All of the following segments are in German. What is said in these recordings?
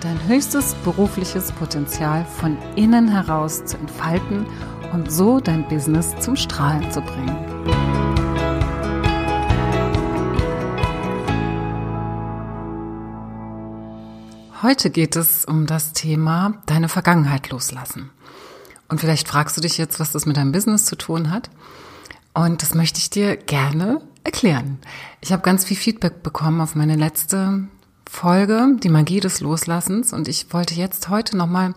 dein höchstes berufliches Potenzial von innen heraus zu entfalten und so dein Business zum Strahlen zu bringen. Heute geht es um das Thema deine Vergangenheit loslassen. Und vielleicht fragst du dich jetzt, was das mit deinem Business zu tun hat. Und das möchte ich dir gerne erklären. Ich habe ganz viel Feedback bekommen auf meine letzte Folge, die Magie des Loslassens. Und ich wollte jetzt heute nochmal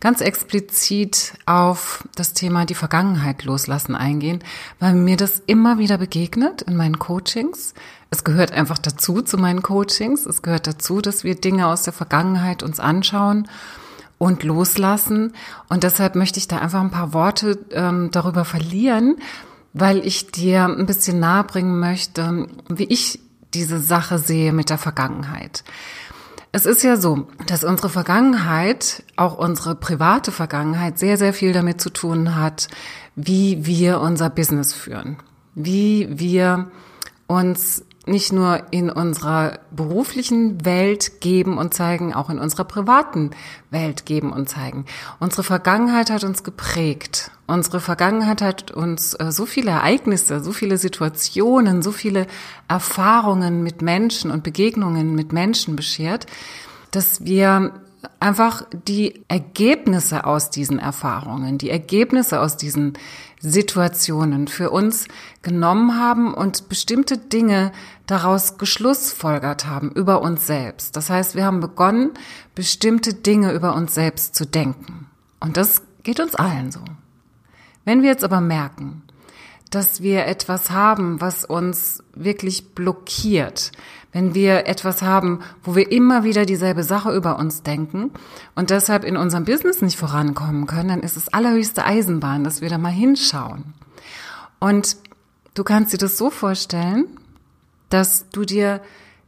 ganz explizit auf das Thema die Vergangenheit loslassen eingehen, weil mir das immer wieder begegnet in meinen Coachings. Es gehört einfach dazu zu meinen Coachings. Es gehört dazu, dass wir Dinge aus der Vergangenheit uns anschauen und loslassen. Und deshalb möchte ich da einfach ein paar Worte ähm, darüber verlieren, weil ich dir ein bisschen nahebringen möchte, wie ich diese Sache sehe mit der Vergangenheit. Es ist ja so, dass unsere Vergangenheit, auch unsere private Vergangenheit, sehr, sehr viel damit zu tun hat, wie wir unser Business führen, wie wir uns nicht nur in unserer beruflichen Welt geben und zeigen, auch in unserer privaten Welt geben und zeigen. Unsere Vergangenheit hat uns geprägt. Unsere Vergangenheit hat uns äh, so viele Ereignisse, so viele Situationen, so viele Erfahrungen mit Menschen und Begegnungen mit Menschen beschert, dass wir einfach die Ergebnisse aus diesen Erfahrungen, die Ergebnisse aus diesen Situationen für uns genommen haben und bestimmte Dinge daraus geschlussfolgert haben über uns selbst. Das heißt, wir haben begonnen, bestimmte Dinge über uns selbst zu denken. Und das geht uns allen so. Wenn wir jetzt aber merken, dass wir etwas haben, was uns wirklich blockiert, wenn wir etwas haben, wo wir immer wieder dieselbe Sache über uns denken und deshalb in unserem Business nicht vorankommen können, dann ist es allerhöchste Eisenbahn, dass wir da mal hinschauen. Und du kannst dir das so vorstellen, dass du dir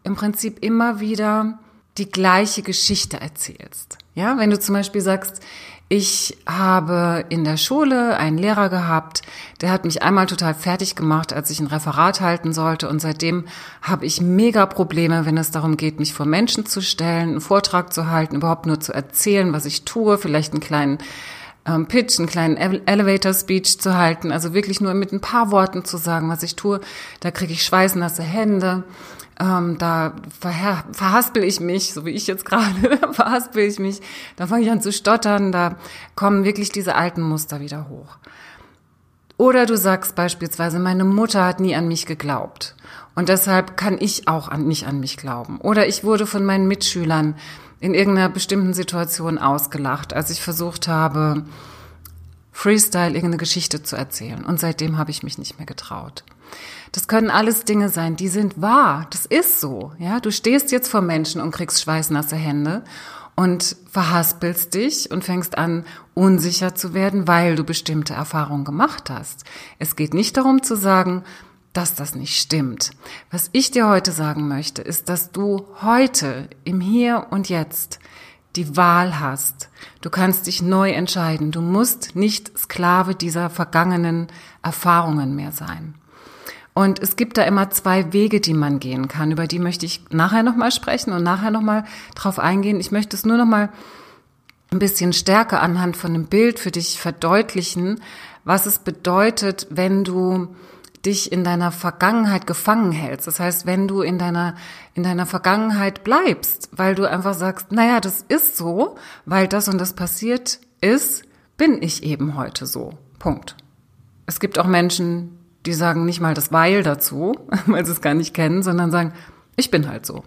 im Prinzip immer wieder die gleiche Geschichte erzählst. Ja, wenn du zum Beispiel sagst, ich habe in der Schule einen Lehrer gehabt, der hat mich einmal total fertig gemacht, als ich ein Referat halten sollte. Und seitdem habe ich mega Probleme, wenn es darum geht, mich vor Menschen zu stellen, einen Vortrag zu halten, überhaupt nur zu erzählen, was ich tue, vielleicht einen kleinen ähm, Pitch, einen kleinen Elevator Speech zu halten, also wirklich nur mit ein paar Worten zu sagen, was ich tue. Da kriege ich schweißnasse Hände ähm, da verher verhaspel ich mich, so wie ich jetzt gerade, verhaspel ich mich, da fange ich an zu stottern, da kommen wirklich diese alten Muster wieder hoch. Oder du sagst beispielsweise, meine Mutter hat nie an mich geglaubt und deshalb kann ich auch an, nicht an mich glauben. Oder ich wurde von meinen Mitschülern in irgendeiner bestimmten Situation ausgelacht, als ich versucht habe, Freestyle irgendeine Geschichte zu erzählen. Und seitdem habe ich mich nicht mehr getraut. Das können alles Dinge sein, die sind wahr. Das ist so. Ja, du stehst jetzt vor Menschen und kriegst schweißnasse Hände und verhaspelst dich und fängst an, unsicher zu werden, weil du bestimmte Erfahrungen gemacht hast. Es geht nicht darum zu sagen, dass das nicht stimmt. Was ich dir heute sagen möchte, ist, dass du heute im Hier und Jetzt die Wahl hast. Du kannst dich neu entscheiden. Du musst nicht Sklave dieser vergangenen Erfahrungen mehr sein. Und es gibt da immer zwei Wege, die man gehen kann. Über die möchte ich nachher nochmal sprechen und nachher nochmal drauf eingehen. Ich möchte es nur nochmal ein bisschen stärker anhand von einem Bild für dich verdeutlichen, was es bedeutet, wenn du dich in deiner Vergangenheit gefangen hältst. Das heißt, wenn du in deiner, in deiner Vergangenheit bleibst, weil du einfach sagst, naja, das ist so, weil das und das passiert ist, bin ich eben heute so. Punkt. Es gibt auch Menschen, die sagen nicht mal das Weil dazu, weil sie es gar nicht kennen, sondern sagen, ich bin halt so.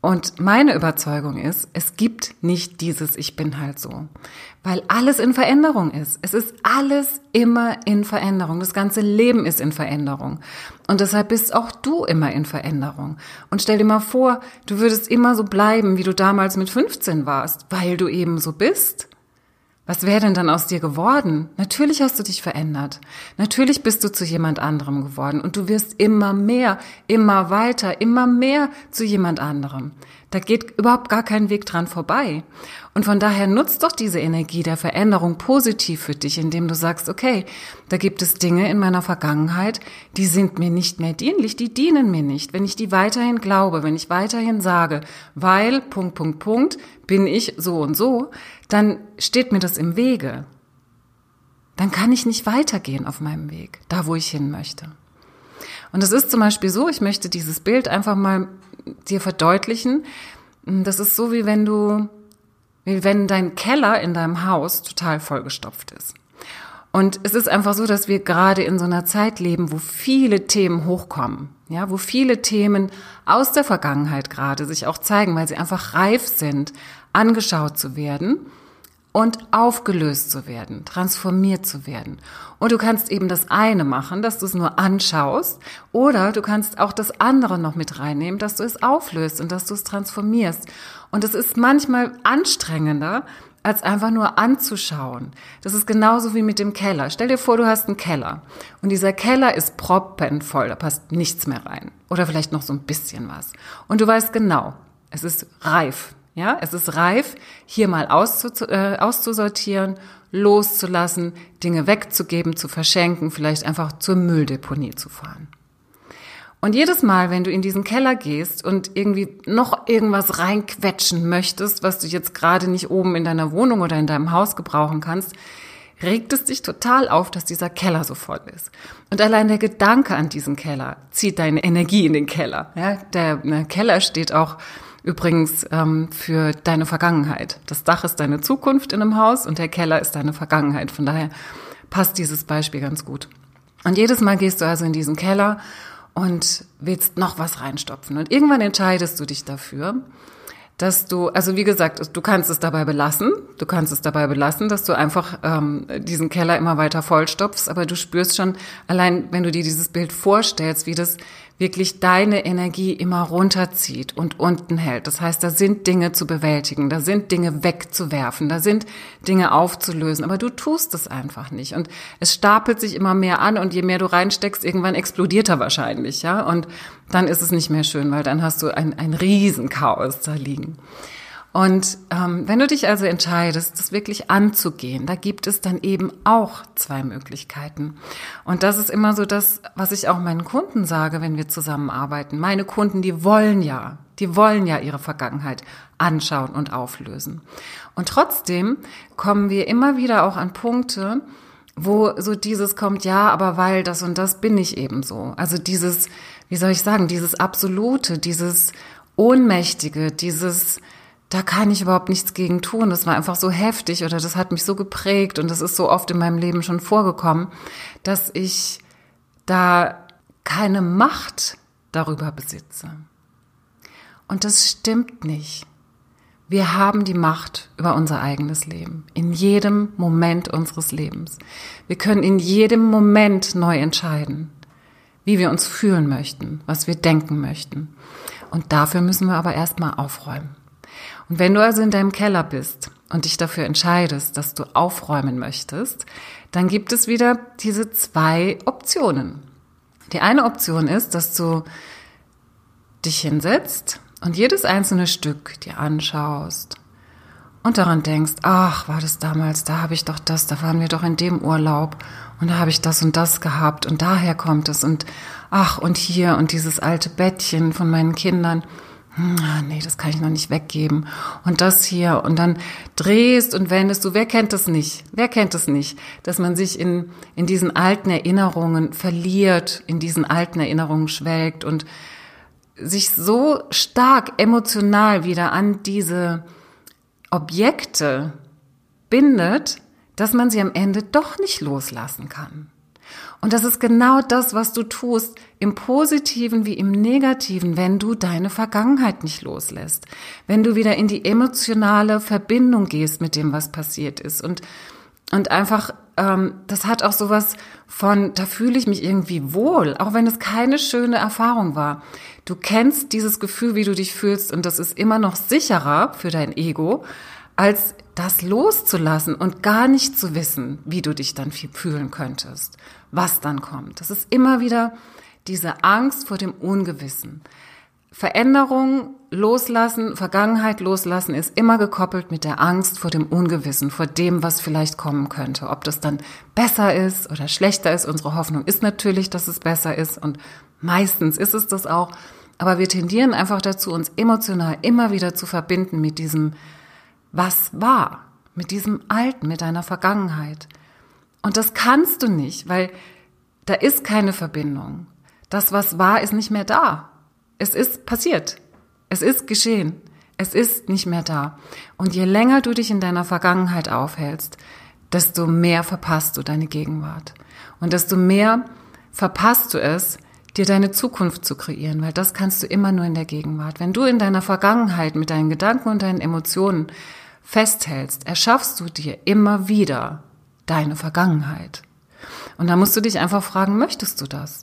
Und meine Überzeugung ist, es gibt nicht dieses Ich bin halt so, weil alles in Veränderung ist. Es ist alles immer in Veränderung. Das ganze Leben ist in Veränderung. Und deshalb bist auch du immer in Veränderung. Und stell dir mal vor, du würdest immer so bleiben, wie du damals mit 15 warst, weil du eben so bist. Was wäre denn dann aus dir geworden? Natürlich hast du dich verändert. Natürlich bist du zu jemand anderem geworden und du wirst immer mehr, immer weiter, immer mehr zu jemand anderem. Da geht überhaupt gar kein Weg dran vorbei. Und von daher nutzt doch diese Energie der Veränderung positiv für dich, indem du sagst, okay, da gibt es Dinge in meiner Vergangenheit, die sind mir nicht mehr dienlich, die dienen mir nicht. Wenn ich die weiterhin glaube, wenn ich weiterhin sage, weil, Punkt, Punkt, Punkt, bin ich so und so, dann steht mir das im Wege. Dann kann ich nicht weitergehen auf meinem Weg, da wo ich hin möchte. Und es ist zum Beispiel so, ich möchte dieses Bild einfach mal dir verdeutlichen. Das ist so, wie wenn du, wie wenn dein Keller in deinem Haus total vollgestopft ist. Und es ist einfach so, dass wir gerade in so einer Zeit leben, wo viele Themen hochkommen, ja, wo viele Themen aus der Vergangenheit gerade sich auch zeigen, weil sie einfach reif sind, angeschaut zu werden und aufgelöst zu werden, transformiert zu werden. Und du kannst eben das eine machen, dass du es nur anschaust, oder du kannst auch das andere noch mit reinnehmen, dass du es auflöst und dass du es transformierst. Und es ist manchmal anstrengender, als einfach nur anzuschauen. Das ist genauso wie mit dem Keller. Stell dir vor, du hast einen Keller und dieser Keller ist proppenvoll, da passt nichts mehr rein. Oder vielleicht noch so ein bisschen was. Und du weißt genau, es ist reif. Ja, es ist reif, hier mal äh, auszusortieren, loszulassen, Dinge wegzugeben, zu verschenken, vielleicht einfach zur Mülldeponie zu fahren. Und jedes Mal, wenn du in diesen Keller gehst und irgendwie noch irgendwas reinquetschen möchtest, was du jetzt gerade nicht oben in deiner Wohnung oder in deinem Haus gebrauchen kannst, regt es dich total auf, dass dieser Keller so voll ist. Und allein der Gedanke an diesen Keller zieht deine Energie in den Keller. Ja, der, der Keller steht auch Übrigens ähm, für deine Vergangenheit. Das Dach ist deine Zukunft in einem Haus und der Keller ist deine Vergangenheit. Von daher passt dieses Beispiel ganz gut. Und jedes Mal gehst du also in diesen Keller und willst noch was reinstopfen. Und irgendwann entscheidest du dich dafür, dass du, also wie gesagt, du kannst es dabei belassen, du kannst es dabei belassen, dass du einfach ähm, diesen Keller immer weiter vollstopfst, aber du spürst schon, allein wenn du dir dieses Bild vorstellst, wie das wirklich deine Energie immer runterzieht und unten hält. Das heißt, da sind Dinge zu bewältigen, da sind Dinge wegzuwerfen, da sind Dinge aufzulösen, aber du tust es einfach nicht. Und es stapelt sich immer mehr an und je mehr du reinsteckst, irgendwann explodiert er wahrscheinlich, ja. Und dann ist es nicht mehr schön, weil dann hast du ein, ein Riesenchaos da liegen. Und ähm, wenn du dich also entscheidest, das wirklich anzugehen, da gibt es dann eben auch zwei Möglichkeiten. Und das ist immer so das, was ich auch meinen Kunden sage, wenn wir zusammenarbeiten. Meine Kunden, die wollen ja, die wollen ja ihre Vergangenheit anschauen und auflösen. Und trotzdem kommen wir immer wieder auch an Punkte, wo so dieses kommt, ja, aber weil das und das bin ich eben so. Also dieses, wie soll ich sagen, dieses Absolute, dieses Ohnmächtige, dieses da kann ich überhaupt nichts gegen tun. Das war einfach so heftig oder das hat mich so geprägt und das ist so oft in meinem Leben schon vorgekommen, dass ich da keine Macht darüber besitze. Und das stimmt nicht. Wir haben die Macht über unser eigenes Leben, in jedem Moment unseres Lebens. Wir können in jedem Moment neu entscheiden, wie wir uns fühlen möchten, was wir denken möchten. Und dafür müssen wir aber erstmal aufräumen. Und wenn du also in deinem Keller bist und dich dafür entscheidest, dass du aufräumen möchtest, dann gibt es wieder diese zwei Optionen. Die eine Option ist, dass du dich hinsetzt und jedes einzelne Stück dir anschaust und daran denkst, ach, war das damals, da habe ich doch das, da waren wir doch in dem Urlaub und da habe ich das und das gehabt und daher kommt es und ach und hier und dieses alte Bettchen von meinen Kindern nee, das kann ich noch nicht weggeben. Und das hier. Und dann drehst und wendest du. Wer kennt das nicht? Wer kennt das nicht? Dass man sich in, in diesen alten Erinnerungen verliert, in diesen alten Erinnerungen schwelgt und sich so stark emotional wieder an diese Objekte bindet, dass man sie am Ende doch nicht loslassen kann. Und das ist genau das, was du tust, im positiven wie im negativen, wenn du deine Vergangenheit nicht loslässt, wenn du wieder in die emotionale Verbindung gehst mit dem, was passiert ist und, und einfach ähm, das hat auch sowas von, da fühle ich mich irgendwie wohl, auch wenn es keine schöne Erfahrung war. Du kennst dieses Gefühl, wie du dich fühlst und das ist immer noch sicherer für dein Ego, als das loszulassen und gar nicht zu wissen, wie du dich dann fühlen könntest, was dann kommt. Das ist immer wieder diese Angst vor dem Ungewissen. Veränderung loslassen, Vergangenheit loslassen ist immer gekoppelt mit der Angst vor dem Ungewissen, vor dem, was vielleicht kommen könnte. Ob das dann besser ist oder schlechter ist. Unsere Hoffnung ist natürlich, dass es besser ist und meistens ist es das auch. Aber wir tendieren einfach dazu, uns emotional immer wieder zu verbinden mit diesem, was war, mit diesem Alten, mit deiner Vergangenheit. Und das kannst du nicht, weil da ist keine Verbindung. Das, was war, ist nicht mehr da. Es ist passiert. Es ist geschehen. Es ist nicht mehr da. Und je länger du dich in deiner Vergangenheit aufhältst, desto mehr verpasst du deine Gegenwart. Und desto mehr verpasst du es, dir deine Zukunft zu kreieren, weil das kannst du immer nur in der Gegenwart. Wenn du in deiner Vergangenheit mit deinen Gedanken und deinen Emotionen festhältst, erschaffst du dir immer wieder deine Vergangenheit. Und da musst du dich einfach fragen, möchtest du das?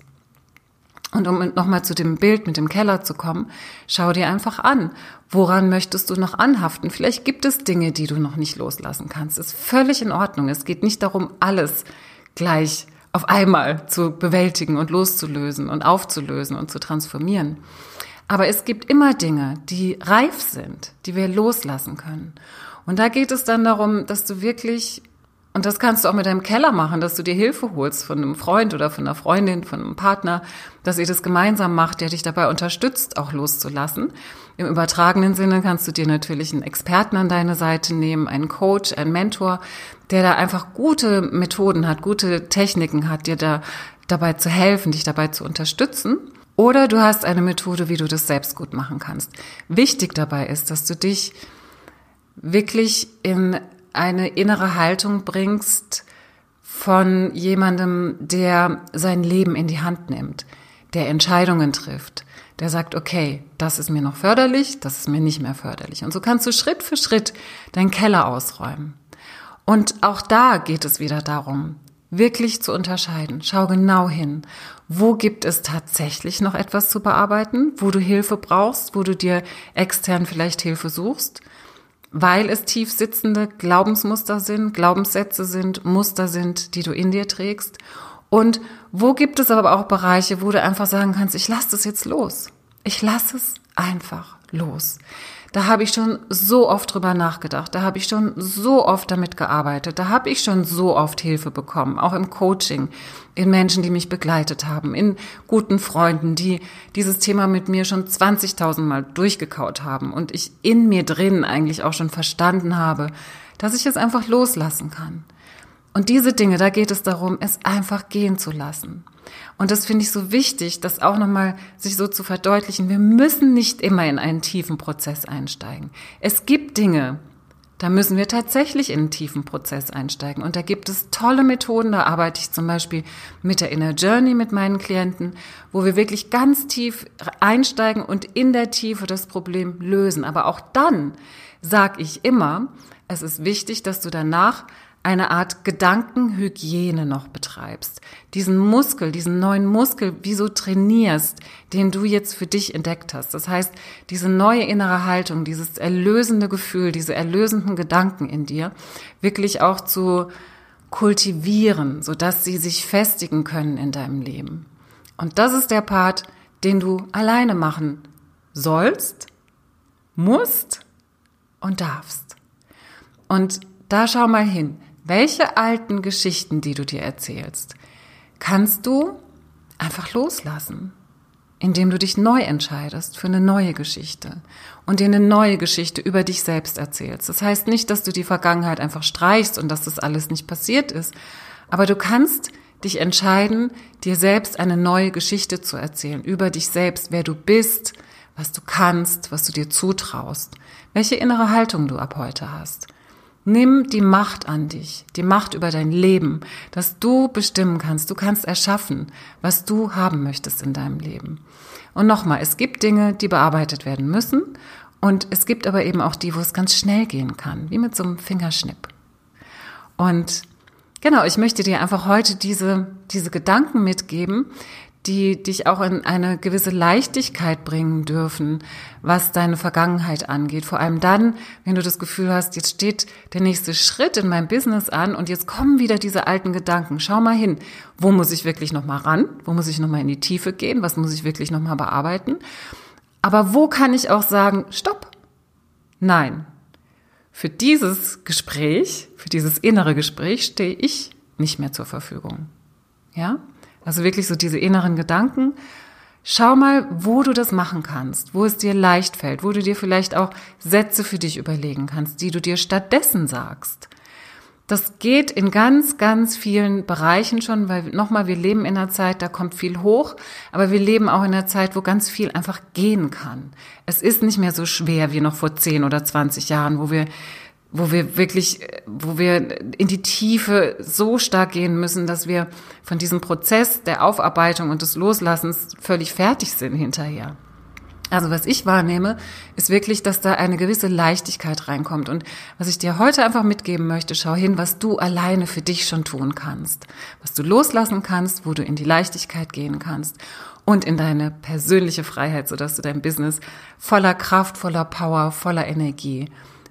Und um nochmal zu dem Bild mit dem Keller zu kommen, schau dir einfach an, woran möchtest du noch anhaften? Vielleicht gibt es Dinge, die du noch nicht loslassen kannst. Ist völlig in Ordnung. Es geht nicht darum, alles gleich auf einmal zu bewältigen und loszulösen und aufzulösen und zu transformieren. Aber es gibt immer Dinge, die reif sind, die wir loslassen können. Und da geht es dann darum, dass du wirklich und das kannst du auch mit deinem Keller machen, dass du dir Hilfe holst von einem Freund oder von einer Freundin, von einem Partner, dass ihr das gemeinsam macht, der dich dabei unterstützt, auch loszulassen. Im übertragenen Sinne kannst du dir natürlich einen Experten an deine Seite nehmen, einen Coach, einen Mentor, der da einfach gute Methoden hat, gute Techniken hat, dir da dabei zu helfen, dich dabei zu unterstützen. Oder du hast eine Methode, wie du das selbst gut machen kannst. Wichtig dabei ist, dass du dich wirklich in eine innere Haltung bringst von jemandem, der sein Leben in die Hand nimmt, der Entscheidungen trifft, der sagt, okay, das ist mir noch förderlich, das ist mir nicht mehr förderlich. Und so kannst du Schritt für Schritt deinen Keller ausräumen. Und auch da geht es wieder darum, wirklich zu unterscheiden. Schau genau hin. Wo gibt es tatsächlich noch etwas zu bearbeiten, wo du Hilfe brauchst, wo du dir extern vielleicht Hilfe suchst? weil es tief sitzende Glaubensmuster sind, Glaubenssätze sind, Muster sind, die du in dir trägst. Und wo gibt es aber auch Bereiche, wo du einfach sagen kannst, ich lasse das jetzt los. Ich lasse es einfach los. Da habe ich schon so oft drüber nachgedacht, da habe ich schon so oft damit gearbeitet, da habe ich schon so oft Hilfe bekommen, auch im Coaching, in Menschen, die mich begleitet haben, in guten Freunden, die dieses Thema mit mir schon 20.000 Mal durchgekaut haben und ich in mir drin eigentlich auch schon verstanden habe, dass ich es einfach loslassen kann. Und diese Dinge, da geht es darum, es einfach gehen zu lassen. Und das finde ich so wichtig, das auch nochmal sich so zu verdeutlichen. Wir müssen nicht immer in einen tiefen Prozess einsteigen. Es gibt Dinge, da müssen wir tatsächlich in einen tiefen Prozess einsteigen. Und da gibt es tolle Methoden. Da arbeite ich zum Beispiel mit der Inner Journey mit meinen Klienten, wo wir wirklich ganz tief einsteigen und in der Tiefe das Problem lösen. Aber auch dann sage ich immer, es ist wichtig, dass du danach eine Art Gedankenhygiene noch betreibst, diesen Muskel, diesen neuen Muskel, wie so trainierst, den du jetzt für dich entdeckt hast. Das heißt, diese neue innere Haltung, dieses erlösende Gefühl, diese erlösenden Gedanken in dir, wirklich auch zu kultivieren, sodass sie sich festigen können in deinem Leben. Und das ist der Part, den du alleine machen sollst, musst und darfst. Und da schau mal hin. Welche alten Geschichten, die du dir erzählst, kannst du einfach loslassen, indem du dich neu entscheidest für eine neue Geschichte und dir eine neue Geschichte über dich selbst erzählst. Das heißt nicht, dass du die Vergangenheit einfach streichst und dass das alles nicht passiert ist, aber du kannst dich entscheiden, dir selbst eine neue Geschichte zu erzählen über dich selbst, wer du bist, was du kannst, was du dir zutraust, welche innere Haltung du ab heute hast. Nimm die Macht an dich, die Macht über dein Leben, dass du bestimmen kannst. Du kannst erschaffen, was du haben möchtest in deinem Leben. Und nochmal, es gibt Dinge, die bearbeitet werden müssen. Und es gibt aber eben auch die, wo es ganz schnell gehen kann, wie mit so einem Fingerschnipp. Und genau, ich möchte dir einfach heute diese, diese Gedanken mitgeben, die dich auch in eine gewisse Leichtigkeit bringen dürfen, was deine Vergangenheit angeht. Vor allem dann, wenn du das Gefühl hast, jetzt steht der nächste Schritt in meinem Business an und jetzt kommen wieder diese alten Gedanken. Schau mal hin, wo muss ich wirklich noch mal ran? Wo muss ich noch mal in die Tiefe gehen? Was muss ich wirklich noch mal bearbeiten? Aber wo kann ich auch sagen, stopp? Nein. Für dieses Gespräch, für dieses innere Gespräch stehe ich nicht mehr zur Verfügung. Ja? Also wirklich so diese inneren Gedanken. Schau mal, wo du das machen kannst, wo es dir leicht fällt, wo du dir vielleicht auch Sätze für dich überlegen kannst, die du dir stattdessen sagst. Das geht in ganz, ganz vielen Bereichen schon, weil nochmal, wir leben in einer Zeit, da kommt viel hoch, aber wir leben auch in einer Zeit, wo ganz viel einfach gehen kann. Es ist nicht mehr so schwer wie noch vor 10 oder 20 Jahren, wo wir wo wir wirklich, wo wir in die Tiefe so stark gehen müssen, dass wir von diesem Prozess der Aufarbeitung und des Loslassens völlig fertig sind hinterher. Also was ich wahrnehme, ist wirklich, dass da eine gewisse Leichtigkeit reinkommt. Und was ich dir heute einfach mitgeben möchte, schau hin, was du alleine für dich schon tun kannst. Was du loslassen kannst, wo du in die Leichtigkeit gehen kannst und in deine persönliche Freiheit, sodass du dein Business voller Kraft, voller Power, voller Energie